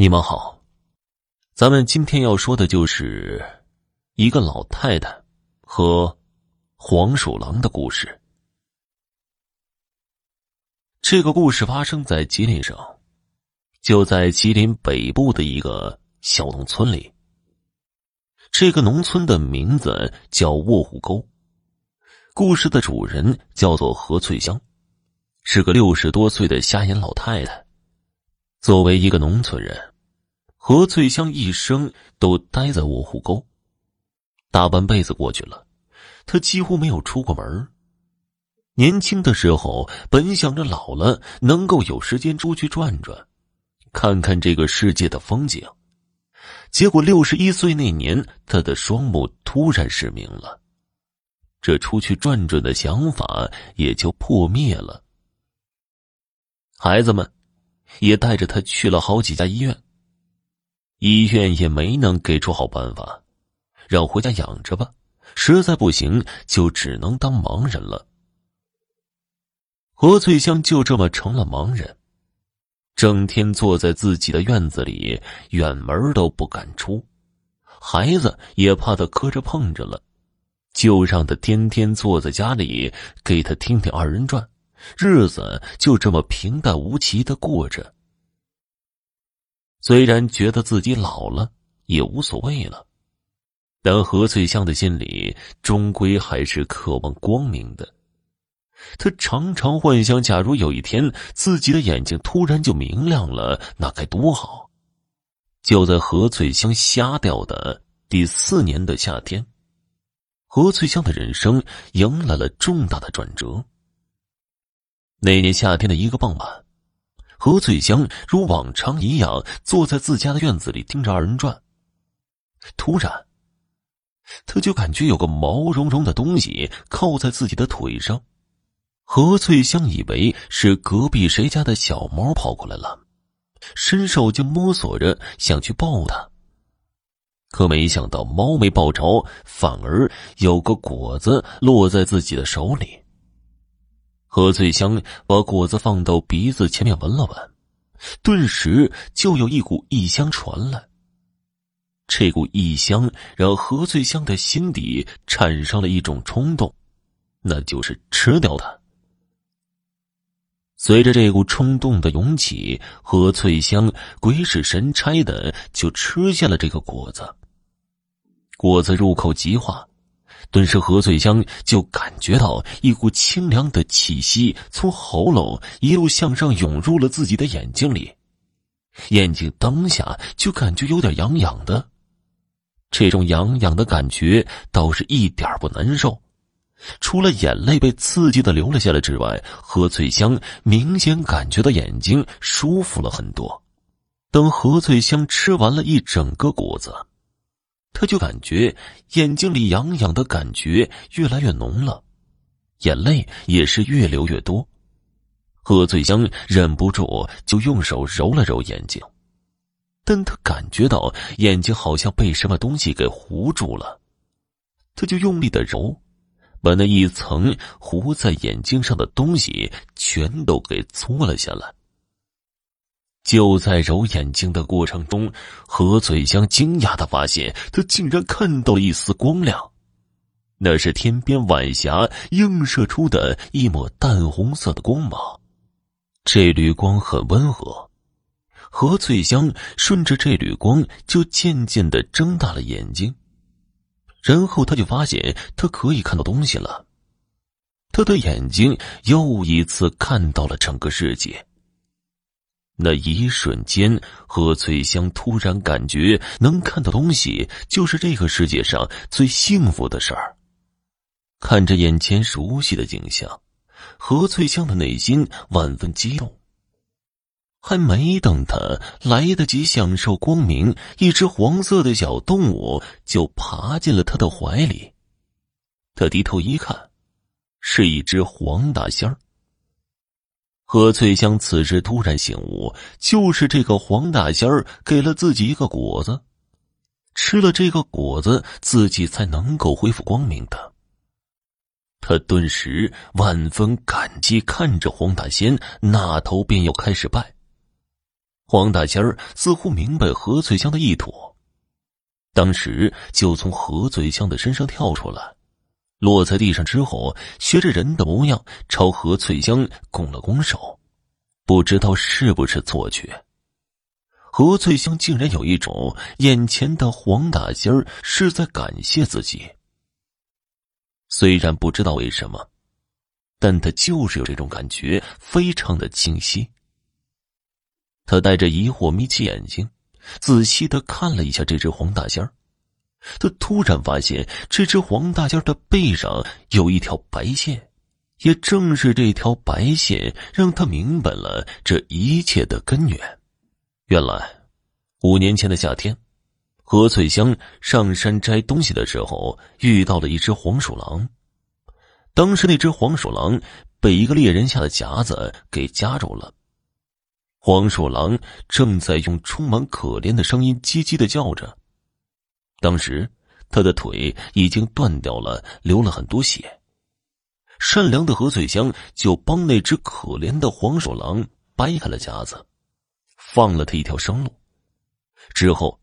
你们好，咱们今天要说的就是一个老太太和黄鼠狼的故事。这个故事发生在吉林省，就在吉林北部的一个小农村里。这个农村的名字叫卧虎沟，故事的主人叫做何翠香，是个六十多岁的瞎眼老太太。作为一个农村人，何翠香一生都待在卧虎沟。大半辈子过去了，她几乎没有出过门。年轻的时候，本想着老了能够有时间出去转转，看看这个世界的风景。结果六十一岁那年，他的双目突然失明了，这出去转转的想法也就破灭了。孩子们。也带着他去了好几家医院，医院也没能给出好办法，让回家养着吧。实在不行，就只能当盲人了。何翠香就这么成了盲人，整天坐在自己的院子里，远门都不敢出，孩子也怕他磕着碰着了，就让他天天坐在家里给他听听二人转。日子就这么平淡无奇的过着。虽然觉得自己老了也无所谓了，但何翠香的心里终归还是渴望光明的。他常常幻想，假如有一天自己的眼睛突然就明亮了，那该多好！就在何翠香瞎掉的第四年的夏天，何翠香的人生迎来了重大的转折。那年夏天的一个傍晚，何翠香如往常一样坐在自家的院子里听着二人转。突然，他就感觉有个毛茸茸的东西靠在自己的腿上。何翠香以为是隔壁谁家的小猫跑过来了，伸手就摸索着想去抱它，可没想到猫没抱着，反而有个果子落在自己的手里。何翠香把果子放到鼻子前面闻了闻，顿时就有一股异香传来。这股异香让何翠香的心底产生了一种冲动，那就是吃掉它。随着这股冲动的涌起，何翠香鬼使神差的就吃下了这个果子。果子入口即化。顿时，何翠香就感觉到一股清凉的气息从喉咙一路向上涌入了自己的眼睛里，眼睛当下就感觉有点痒痒的。这种痒痒的感觉倒是一点不难受，除了眼泪被刺激的流了下来之外，何翠香明显感觉到眼睛舒服了很多。等何翠香吃完了一整个果子。他就感觉眼睛里痒痒的感觉越来越浓了，眼泪也是越流越多。贺翠香忍不住就用手揉了揉眼睛，但他感觉到眼睛好像被什么东西给糊住了，他就用力的揉，把那一层糊在眼睛上的东西全都给搓了下来。就在揉眼睛的过程中，何翠香惊讶的发现，她竟然看到了一丝光亮，那是天边晚霞映射出的一抹淡红色的光芒。这缕光很温和，何翠香顺着这缕光就渐渐的睁大了眼睛，然后他就发现他可以看到东西了，他的眼睛又一次看到了整个世界。那一瞬间，何翠香突然感觉能看到东西就是这个世界上最幸福的事儿。看着眼前熟悉的景象，何翠香的内心万分激动。还没等她来得及享受光明，一只黄色的小动物就爬进了她的怀里。她低头一看，是一只黄大仙儿。何翠香此时突然醒悟，就是这个黄大仙儿给了自己一个果子，吃了这个果子，自己才能够恢复光明的。他顿时万分感激，看着黄大仙，那头便要开始拜。黄大仙儿似乎明白何翠香的意图，当时就从何翠香的身上跳出来，落在地上之后，学着人的模样朝何翠香拱了拱手。不知道是不是错觉，何翠香竟然有一种眼前的黄大仙儿是在感谢自己。虽然不知道为什么，但他就是有这种感觉，非常的清晰。他带着疑惑眯起眼睛，仔细的看了一下这只黄大仙儿。他突然发现，这只黄大仙的背上有一条白线，也正是这条白线让他明白了这一切的根源。原来，五年前的夏天，何翠香上山摘东西的时候，遇到了一只黄鼠狼。当时，那只黄鼠狼被一个猎人下的夹子给夹住了。黄鼠狼正在用充满可怜的声音叽叽的叫着。当时，他的腿已经断掉了，流了很多血。善良的何翠香就帮那只可怜的黄鼠狼掰开了夹子，放了他一条生路。之后，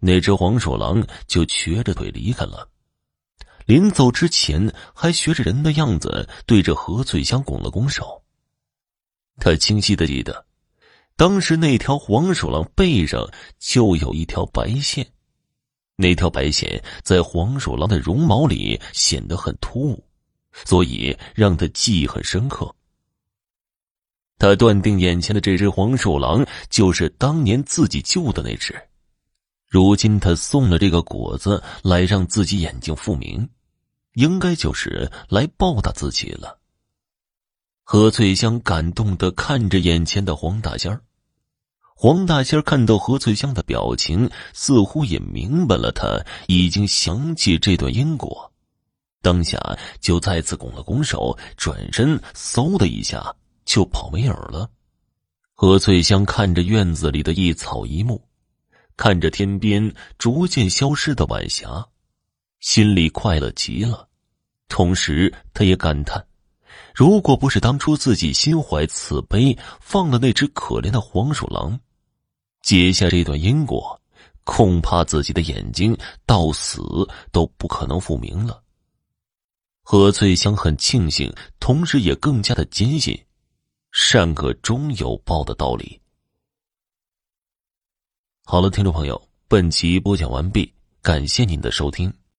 那只黄鼠狼就瘸着腿离开了。临走之前，还学着人的样子对着何翠香拱了拱手。他清晰的记得。当时那条黄鼠狼背上就有一条白线，那条白线在黄鼠狼的绒毛里显得很突兀，所以让他记忆很深刻。他断定眼前的这只黄鼠狼就是当年自己救的那只，如今他送了这个果子来让自己眼睛复明，应该就是来报答自己了。何翠香感动的看着眼前的黄大仙儿，黄大仙看到何翠香的表情，似乎也明白了，他已经想起这段因果，当下就再次拱了拱手，转身嗖的一下就跑没影了。何翠香看着院子里的一草一木，看着天边逐渐消失的晚霞，心里快乐极了，同时他也感叹。如果不是当初自己心怀慈悲，放了那只可怜的黄鼠狼，结下这段因果，恐怕自己的眼睛到死都不可能复明了。何翠香很庆幸，同时也更加的坚信，善恶终有报的道理。好了，听众朋友，本集播讲完毕，感谢您的收听。